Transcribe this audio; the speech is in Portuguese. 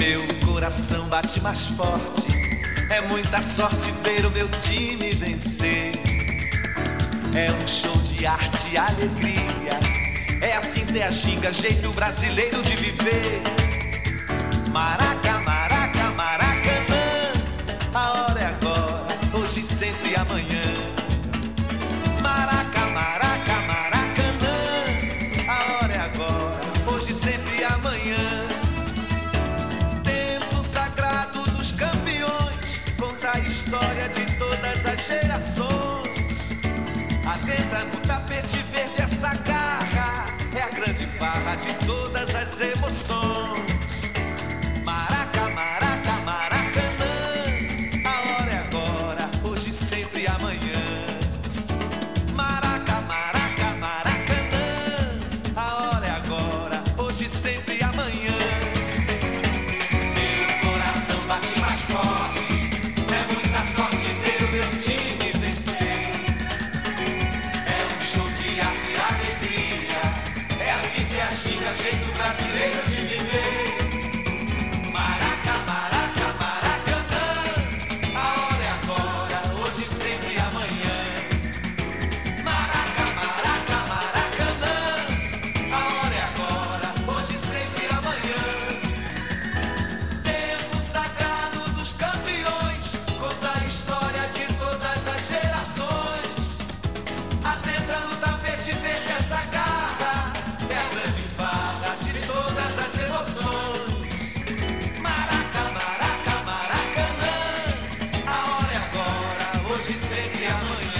Meu coração bate mais forte. É muita sorte ver o meu time vencer. É um show de arte e alegria. É a finta e a ginga, jeito brasileiro de viver. Maraca, maraca, maracanã. A hora é agora, hoje, sempre e amanhã. História de todas as gerações. Atenta no tapete verde essa garra. É a grande farra de todas as emoções. jeito brasileiro de viver. hoje sempre amanhã.